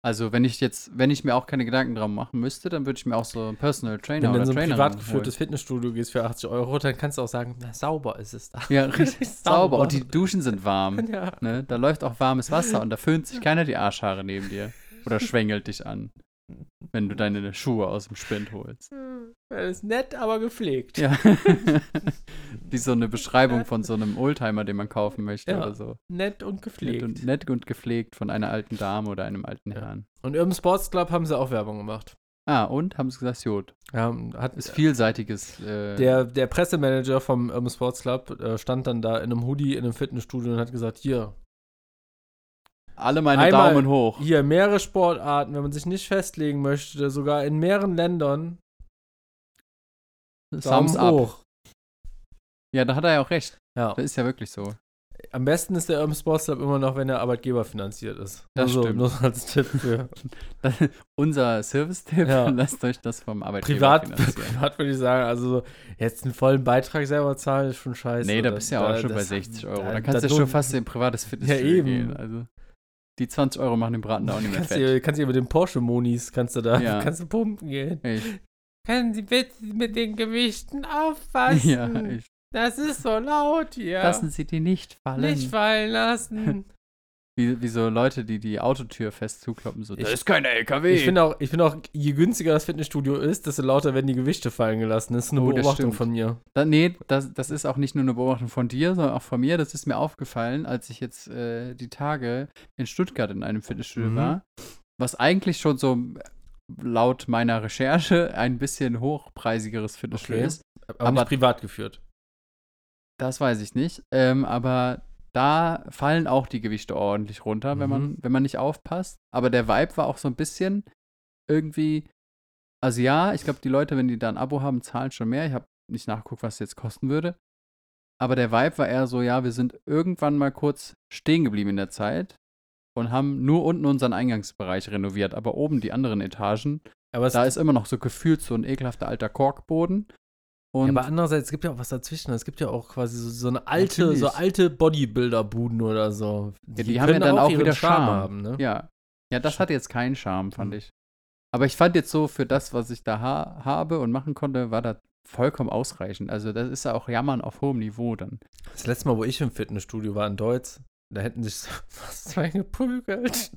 Also, wenn ich jetzt, wenn ich mir auch keine Gedanken drum machen müsste, dann würde ich mir auch so einen Personal Trainer wenn du oder in so ein Trainerin privat geführtes. Fitnessstudio gehst für 80 Euro, dann kannst du auch sagen, na, sauber ist es da. Ja, richtig sauber. Und die Duschen sind warm. ja. Ne? Da läuft auch warmes Wasser und da föhnt sich keiner die Arschhaare neben dir. Oder schwängelt dich an, wenn du deine Schuhe aus dem Spind holst. Das ist nett, aber gepflegt. Ja. Wie so eine Beschreibung von so einem Oldtimer, den man kaufen möchte Ja. oder so. Nett und Nett gepflegt. und, Und, nett und gepflegt von einer alten Dame oder einem alten Ja. Herrn. Urban Sports Club haben sie auch Werbung gemacht. Ah, und haben sie gesagt, Jod. Ja, hat, Ist vielseitiges. Äh, der, der Pressemanager vom Urban Sports Club äh, stand dann da in einem Hoodie in einem Fitnessstudio und hat gesagt, hier, alle meine einmal- Daumen hoch. hier mehrere Sportarten, wenn man sich nicht festlegen möchte, sogar in mehreren Ländern, Daumen Thumbs up. hoch. Ja, da hat er ja auch recht. Ja. Das ist ja wirklich so. Am besten ist der Urban Sports Club immer noch, wenn der Arbeitgeber finanziert ist. Das nur so, stimmt. Nur als Tipp für Unser Service-Tipp, Ja. lasst euch das vom Arbeitgeber privat. finanzieren. privat würde ich sagen, also so, jetzt einen vollen Beitrag selber zahlen ist schon scheiße. Nee, da bist du ja auch da- schon bei das- 60 Euro. da- Da kannst du ja schon fast in ein privates Fitnessstudio eben. gehen. Also, die 20 Euro machen den Braten da auch nicht mehr Kannst fett. du kannst du mit den Porsche-Monis, kannst du da, Ja. kannst du pumpen gehen. Ey, Können Sie bitte mit den Gewichten aufpassen? ja, ich, Das ist so laut hier. Lassen Sie die nicht fallen. Nicht fallen lassen. Wie, wie so Leute, die die Autotür fest zukloppen. So, Ich- das ist kein LKW. Ich finde auch, ich finde auch, je günstiger das Fitnessstudio ist, desto lauter werden die Gewichte fallen gelassen. Das ist eine Oh, Beobachtung von mir. Da, nee, das, das ist auch nicht nur eine Beobachtung von dir, sondern auch von mir. Das ist mir aufgefallen, als ich jetzt äh, die Tage in Stuttgart in einem Fitnessstudio Mhm. war, was eigentlich schon so laut meiner Recherche ein bisschen hochpreisigeres Fitnessstudio Okay. ist. Aber, Aber- nicht privat geführt. Das weiß ich nicht. Ähm, aber da fallen auch die Gewichte ordentlich runter, wenn, man, Mhm. wenn man nicht aufpasst. Aber der Vibe war auch so ein bisschen irgendwie. Also ja, ich glaube, die Leute, wenn die da ein Abo haben, zahlen schon mehr. Ich habe nicht nachgeguckt, was es jetzt kosten würde. Aber der Vibe war eher so, ja, wir sind irgendwann mal kurz stehen geblieben in der Zeit und haben nur unten unseren Eingangsbereich renoviert, aber oben die anderen Etagen, da ist immer noch so gefühlt so ein ekelhafter alter Korkboden. Ja, Und aber andererseits, es gibt ja auch was dazwischen. Es gibt ja auch quasi so, so eine alte, Natürlich. so alte Bodybuilder-Buden oder so. Ja, die haben ja dann auch ihren wieder Charme Charme. haben, ne? Ja. Ja, das hat jetzt keinen Charme, fand Mhm. ich. Aber ich fand jetzt so, für das, was ich da ha habe und machen konnte, war das vollkommen ausreichend. Also, das ist ja auch Jammern auf hohem Niveau dann. Das letzte Mal, wo ich im Fitnessstudio war in Deutsch, da hätten sich fast zwei geprügelt.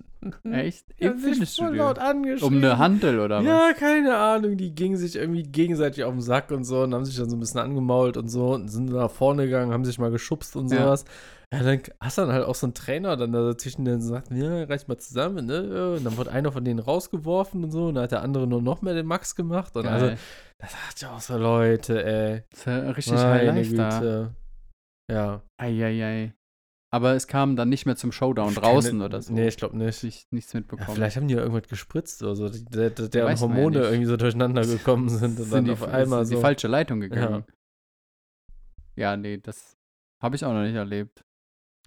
Echt? Im Fitnessstudio? Um eine Handel oder was? Ja, keine Ahnung. Die gingen sich irgendwie gegenseitig auf den Sack und so und haben sich dann so ein bisschen angemault und so und sind nach vorne gegangen, haben sich mal geschubst und Ja. sowas. Ja, dann hast du dann halt auch so einen Trainer dann da dazwischen, der so sagt, ja, reicht mal zusammen, ne? Und dann wurde einer von denen rausgeworfen und so und dann hat der andere nur noch mehr den Max gemacht. Und also, Geil. das hat ja auch so Leute, ey. Das ist ja richtig Meine Life da. Güte. Ja. Eieiei. Aber es kam dann nicht mehr zum Showdown Keine- draußen oder so. Nee, ich glaube nicht. Ich nichts Ja, mitbekommen. vielleicht haben die ja irgendwas gespritzt oder so, der, der, deren ja Hormone nicht. irgendwie so durcheinander gekommen sind und sind dann die, auf einmal so. die falsche Leitung gegangen. Ja, nee, das habe ich auch noch nicht erlebt.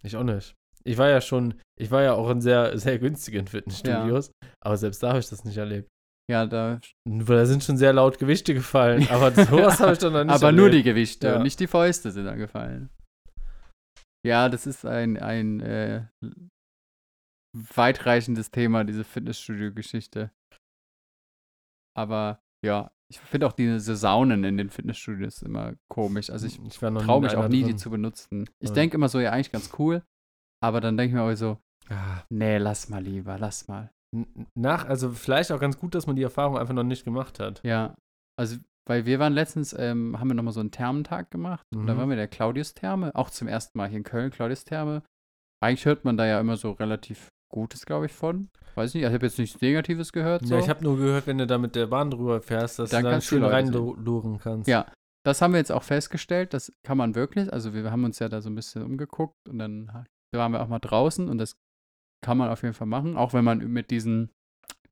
Ich auch nicht. Ich war ja schon, ich war ja auch in sehr, sehr günstigen Fitnessstudios, aber selbst da habe ich das nicht erlebt. Ja, da. Da sind schon sehr laut Gewichte gefallen, aber sowas habe ich dann noch nicht Aber nur die erlebt. Gewichte, Ja. nicht die Fäuste sind da gefallen. Ja, das ist ein, ein äh, weitreichendes Thema, diese Fitnessstudio-Geschichte. Aber ja, ich finde auch diese Saunen in den Fitnessstudios immer komisch. Also ich ich war noch traue mich auch nie, die drin. zu benutzen. Ich Ja. denke immer so, ja, eigentlich ganz cool. Aber dann denke ich mir auch so, Ah, nee, lass mal lieber, lass mal. Nach, also vielleicht auch ganz gut, dass man die Erfahrung einfach noch nicht gemacht hat. Ja, also, weil wir waren letztens, ähm, haben wir nochmal so einen Thermentag gemacht. Und da Mhm. waren wir in der Claudius-Therme, auch zum ersten Mal hier in Köln, Claudius-Therme. Eigentlich hört man da ja immer so relativ Gutes, glaube ich, von. Weiß nicht, ich habe jetzt nichts Negatives gehört. So. Ja, ich habe nur gehört, wenn du da mit der Bahn drüber fährst, dass Dann du da schön reinluren kannst. Ja. das haben wir jetzt auch festgestellt, das kann man wirklich. Also wir haben uns ja da so ein bisschen umgeguckt und dann waren wir auch mal draußen und das kann man auf jeden Fall machen. Auch wenn man mit diesen,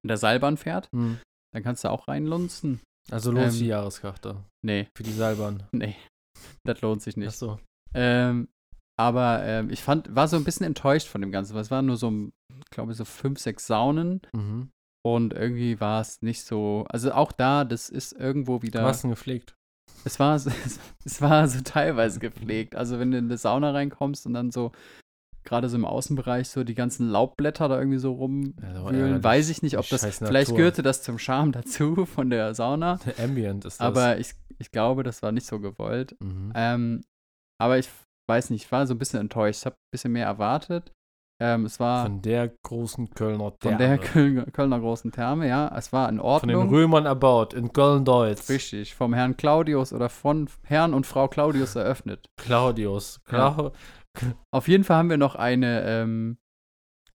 mit der Seilbahn fährt, Hm. dann kannst du auch reinlunzen. Also lohnt sich Ähm, die Jahreskarte Nee, für die Seilbahn. nee, das lohnt sich nicht. Achso. Ähm, aber ähm, ich fand, war so ein bisschen enttäuscht von dem Ganzen, weil es waren nur so, glaube ich, so fünf, sechs Saunen Mhm. und irgendwie war es nicht so, also auch da, das ist irgendwo wieder, Was denn gepflegt? es war, so- es war so teilweise gepflegt. Also wenn du in eine Sauna reinkommst und dann so, gerade so im Außenbereich, so die ganzen Laubblätter da irgendwie so rumwühlen, Ja, ärgerlich. weiß ich nicht, ob das, vielleicht gehörte das zum Charme dazu von der Sauna, Ambient ist das. aber ich, ich glaube, das war nicht so gewollt. Mhm. Ähm, aber ich weiß nicht, ich war so ein bisschen enttäuscht. Ich habe ein bisschen mehr erwartet. Ähm, es war von, Von der großen Kölner der Therme. Kölner, Kölner großen Therme, ja. Es war in Von den Ordnung. Römern erbaut in Köln-Deutz. Richtig, vom Herrn Claudius oder von Herrn und Frau Claudius eröffnet. Claudius. Clau Auf jeden Fall haben wir noch eine, ähm,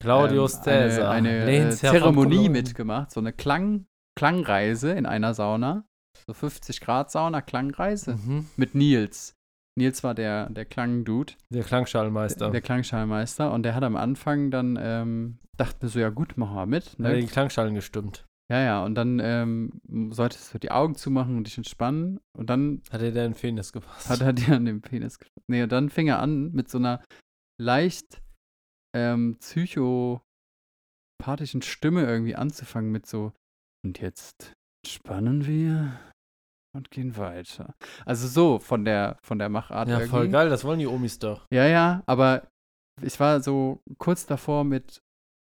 Claudius ähm, Caesar. eine, eine äh, von Zeremonie mitgemacht, so eine Klang, Klangreise in einer Sauna. So 50 Grad Sauna, Klangreise. Mhm. Mit Nils. Nils war der, der Klangdude. Der Klangschallmeister. Der Klangschallmeister. Und der hat am Anfang dann, ähm, dachte mir so, ja gut, mach mal mit. Hat er Ne? die Klangschalen gestimmt. Ja, ja, und dann ähm, solltest du die Augen zumachen und dich entspannen. Und dann Hat er den Penis gepasst? hat er dir an den Penis gefasst. Nee, und dann fing er an mit so einer leicht ähm, psychopathischen Stimme irgendwie anzufangen mit so, und jetzt entspannen wir und gehen weiter. Also so von der, von der Machart ja, irgendwie. voll geil. Das wollen die Omis doch. Ja, ja, aber ich war so kurz davor mit,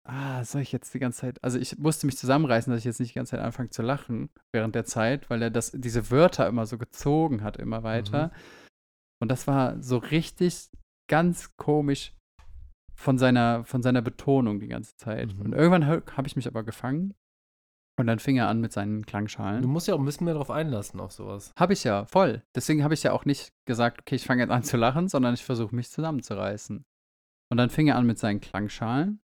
ah, soll ich jetzt die ganze Zeit, also ich musste mich zusammenreißen, dass ich jetzt nicht die ganze Zeit anfange zu lachen während der Zeit, weil er das, diese Wörter immer so gezogen hat, immer weiter. Und das war so richtig ganz komisch von seiner, von seiner Betonung die ganze Zeit. Mhm. Und irgendwann habe ich mich aber gefangen. Und dann fing er an mit seinen Du Klangschalen. musst ja auch ein bisschen mehr drauf einlassen auf sowas. Habe ich ja, voll. Deswegen habe ich ja auch nicht gesagt, okay, ich fange jetzt an zu lachen, sondern ich versuche mich zusammenzureißen. Und dann fing er an mit seinen Klangschalen.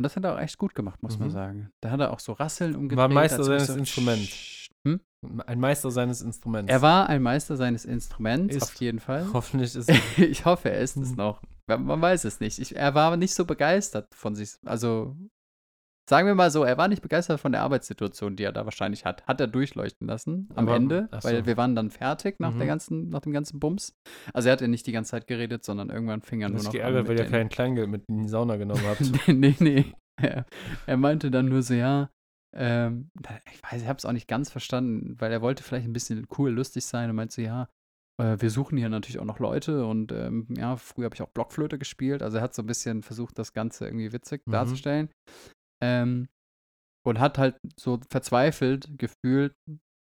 Und das hat er auch echt gut gemacht, muss man Mhm. sagen. Da hat er auch so Rasseln umgedreht. War Meister ob ich seines Instruments. Hm? Ein Meister seines Instruments. Er war ein Meister seines Instruments, Ist. auf jeden Fall. Hoffentlich ist ich hoffe, er ist es Mhm. noch. Man, man weiß es nicht. Ich, er war nicht so begeistert von sich. Also, sagen wir mal so, er war nicht begeistert von der Arbeitssituation, die er da wahrscheinlich hat. Hat er durchleuchten lassen am Aber- Ende, so. weil wir waren dann fertig nach, der Mhm. ganzen, nach dem ganzen Bums. Also, er hat ja nicht die ganze Zeit geredet, sondern irgendwann fing er nur noch geärgert, an weil ihr kein Kleingeld mit in die Sauna genommen habt. nee, nee. Er, er meinte dann nur so, ja, ähm, ich weiß, ich habe es auch nicht ganz verstanden, weil er wollte vielleicht ein bisschen cool, lustig sein und meinte so, ja, äh, wir suchen hier natürlich auch noch Leute und ähm, ja, früher habe ich auch Blockflöte gespielt. Also er hat so ein bisschen versucht, das Ganze irgendwie witzig Mhm. darzustellen. Ähm, und hat halt so verzweifelt gefühlt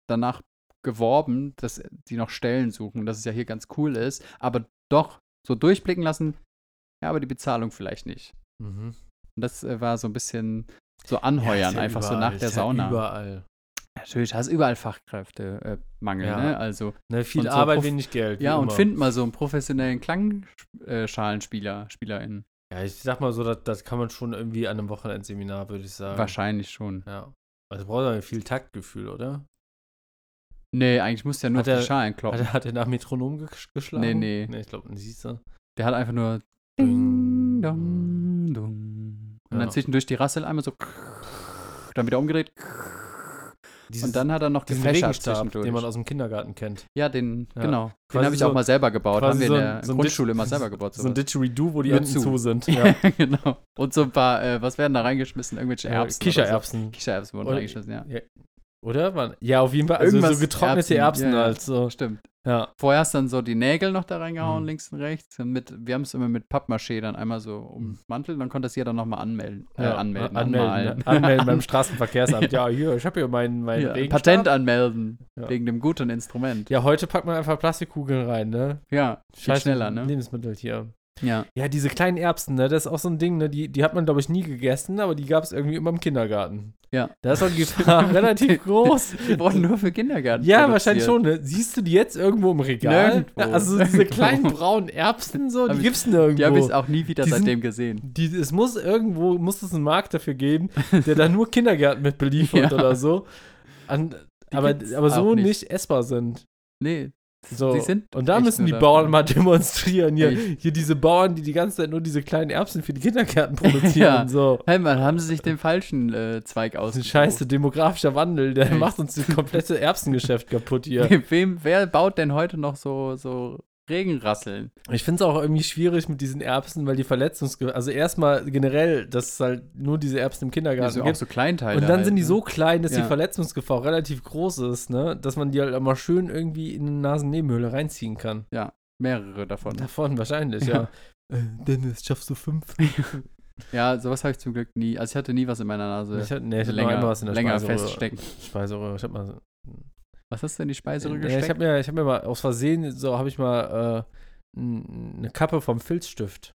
danach geworben, dass die noch Stellen suchen, dass es ja hier ganz cool ist, aber doch so durchblicken lassen, ja, aber die Bezahlung vielleicht nicht. Mhm. Und das äh, war so ein bisschen so Ja, anheuern, ist ja einfach so überall, nach der ja Sauna. überall. Natürlich, da ist überall Fachkräftemangel, äh, Mangel, Ja. ne? Also, Ne, viel so Arbeit, Prof- wenig Geld. ja, und find mal so einen professionellen Klangschalenspieler, SpielerInnen. Ja, ich sag mal so, das, das kann man schon irgendwie an einem Wochenendseminar, würde ich sagen. Wahrscheinlich schon. Ja. Also braucht er viel Taktgefühl, oder? Nee, eigentlich musst du ja nur Hat auf die er- Schalen Hat kloppen. er, hat er nach Metronom ge geschlagen? Nee, nee. Nee, ich glaube, siehst du. Der hat einfach nur Ding, dong, dong. Und Ja. dann zwischendurch die Rassel einmal so dann wieder umgedreht. Dieses, und dann hat er noch diesen zwischendurch. den man aus dem Kindergarten kennt. ja, den, Ja. genau. Den Quasi habe ich so- auch mal selber gebaut. Haben wir so in der so Grundschule immer selber gebaut. So ein sowas. Didgeridoo, wo die Enden zu. zu sind. Ja, genau. Und so ein paar, äh, was werden da reingeschmissen? Irgendwelche Äh, Erbsen. Kichererbsen. So. Kichererbsen wurden Oder- reingeschmissen, ja. Oder? Man, ja, auf jeden Fall. Also Irgendwas so getrocknete Erbsen, Erbsen, ja, halt so. Stimmt. Ja. Vorher hast du dann so die Nägel noch da reingehauen, Mhm. links und rechts. Mit, wir haben es immer mit Pappmaché dann einmal so ummantelt. Dann konnte das jeder nochmal anmelden. Äh, ja. anmelden. Anmelden, anmalen. anmelden beim Straßenverkehrsamt. Ja, hier, ich habe hier meinen mein ja. Patent anmelden. Wegen dem guten Instrument. Ja, heute packt man einfach Plastikkugeln rein, ne? Ja, viel Scheiß schneller, ne? Lebensmittel hier. Ja. Ja, diese kleinen Erbsen, ne? Das ist auch so ein Ding, ne? Die, die hat man, glaube ich, nie gegessen, aber die gab es irgendwie immer im Kindergarten. Ja. Da ist auch die Gefahr relativ groß. Die wurden nur für Kindergarten. Ja, produziert. wahrscheinlich schon. Ne? Siehst du die jetzt irgendwo im Regal? Nirgendwo. Also diese Nirgendwo. kleinen braunen Erbsen, so, Hab die ich- gibt's nirgendwo. Die habe ich auch nie wieder Die sind- seitdem gesehen. Die, es muss irgendwo, muss es einen Markt dafür geben, der da nur Kindergärten mit beliefert Ja. oder so. An, aber, aber so nicht. nicht. essbar sind. Nee. So. Und da müssen die. Bauern mal demonstrieren. Hier, Echt. hier diese Bauern, die die ganze Zeit nur diese kleinen Erbsen für die Kindergärten produzieren. Ja. So. Hey, man, haben sie sich den falschen äh, Zweig ausgesucht. scheiße, demografischer Wandel, der Echt. macht uns das komplette Erbsengeschäft kaputt hier. Wem, wer baut denn heute noch so, so Regenrasseln? Ich finde es auch irgendwie schwierig mit diesen Erbsen, weil die Verletzungsgefahr, also erstmal generell, dass es halt nur diese Erbsen im Kindergarten Also auch gibt. so Kleinteile. Und dann halt, sind die ne? so klein, dass die Ja. Verletzungsgefahr relativ groß ist, ne? Dass man die halt immer schön irgendwie in eine Nasennebenhöhle reinziehen kann. Mehrere davon. Davon wahrscheinlich, Ja. ja. Äh, Dennis, schaffst du fünf? Ja, sowas habe ich zum Glück nie. Also ich hatte nie was in meiner Nase. Ich hatte, nee, ich hatte länger, einmal was in der länger Speiseröhre. feststecken. Speiseröhre. Ich hab mal, Was hast du in die Speiseröhre ich gesteckt? hab mir, ich hab mir mal aus Versehen, so habe ich mal äh, eine Kappe vom Filzstift.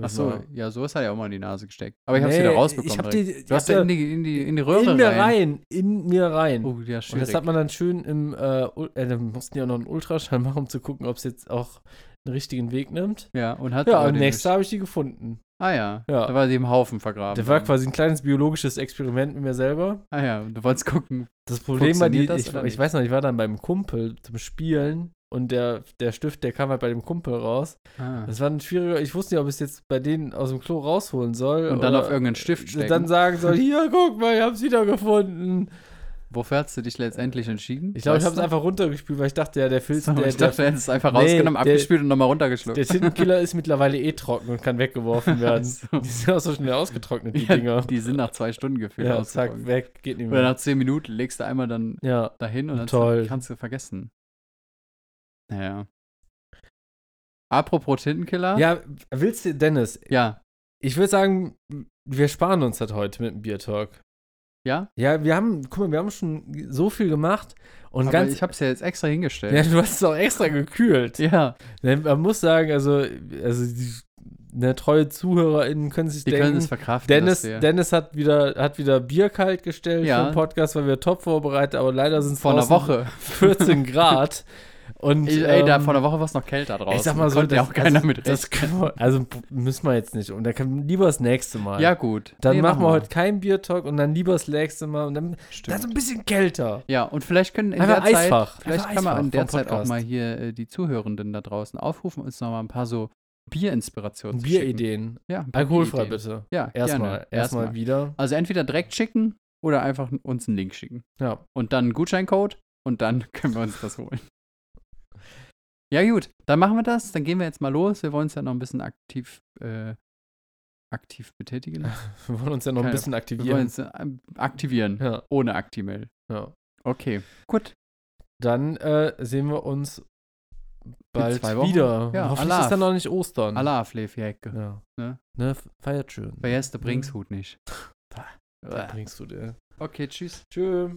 Ach ich so, ja, sowas hat ja auch mal in die Nase gesteckt. Aber ich habe Nee, wieder rausbekommen. Ich hab direkt. die, du hast ich ja in die, in die, in die Röhre in mir rein. rein. In mir rein. Oh, ja, Und schwierig. das hat man dann schön im, äh, äh, dann mussten die auch noch einen Ultraschall machen, um zu gucken, ob es jetzt auch einen richtigen Weg nimmt. ja, und hat Ja, und Jahr habe ich die gefunden. Ah ja, Ja. da war sie im Haufen vergraben. Der war quasi ein kleines biologisches Experiment mit mir selber. Ah ja, und du wolltest gucken. Das Problem war, die, das ich, ich weiß noch, ich war dann beim Kumpel zum Spielen und der, der Stift, der kam halt bei dem Kumpel raus. Ah. Das war ein schwieriger, ich wusste nicht, ob ich es jetzt bei denen aus dem Klo rausholen soll. Und dann auf irgendeinen Stift stecken. Dann sagen soll, hier, guck mal, ich hab's wiedergefunden. Wofür hast du dich letztendlich entschieden? Ich glaube, ich habe es einfach runtergespült, weil ich dachte, ja, der Filz, So, der, ich dachte, der, hättest es einfach Nee, rausgenommen, der- abgespült und nochmal runtergeschluckt. der Tintenkiller ist mittlerweile eh trocken und kann weggeworfen werden. So. Die sind auch so schnell ausgetrocknet, die Ja, Dinger. die sind nach zwei Stunden gefühlt Ja, zack, weg, geht nicht Oder mehr. nach zehn Minuten legst du einmal dann Ja, dahin und dann Toll. kannst du vergessen. Naja. Apropos Tintenkiller. ja, willst du, Dennis, Ja. ich würde sagen, wir sparen uns das heute mit dem Biertalk. Ja? Ja, wir haben, guck mal, wir haben schon so viel gemacht und Aber ganz. ich habe es ja jetzt extra hingestellt. ja, du hast es auch extra gekühlt. Ja, Man muss sagen, also, also die ne, treue ZuhörerInnen können sich die denken, können es verkraften. Dennis, Dennis hat wieder, hat wieder Bier kalt gestellt Ja. für den Podcast, weil wir top vorbereitet, aber leider sind es vor einer Woche. 14 Grad. Und, Ey, ey, da ähm, vor einer Woche war es noch kälter draußen. ich sag mal so, ja das- auch keiner das, mit das Also müssen wir jetzt nicht. Und dann kann lieber das nächste Mal. Ja, gut. Dann Nee, machen wir heute keinen Bier-Talk und dann lieber das nächste Mal. Und dann, dann so ein bisschen kälter. Ja, und vielleicht können in Einfach der Zeit, Eisfach. vielleicht Einfach kann man in der Zeit auch mal hier äh, die Zuhörenden da draußen aufrufen und uns noch mal ein paar so Bierinspirationen. Bierideen. Ja, paar Alkoholfrei Bierideen. bitte. Ja, Erstmal. Erstmal wieder. Also entweder direkt schicken oder einfach uns einen Link schicken. Ja. Und dann einen Gutscheincode und dann können wir uns das holen. Ja, gut, dann machen wir das. Dann gehen wir jetzt mal los. Wir wollen uns ja noch ein bisschen aktiv, äh, aktiv betätigen. Wir wollen uns ja noch ein bisschen Wir wollen aktivieren. uns äh, aktivieren. Ja, Ohne Actimel. ja. Okay, gut. Dann äh, sehen wir uns bald wieder. Ja, Hoffentlich Allah. ist dann noch nicht Ostern. Allah, Fleefjecke. Ja. Ne? Ne, feiert schön. Vergesst den Bringshut nicht. Da bringst du dir. Okay, tschüss. Tschüss.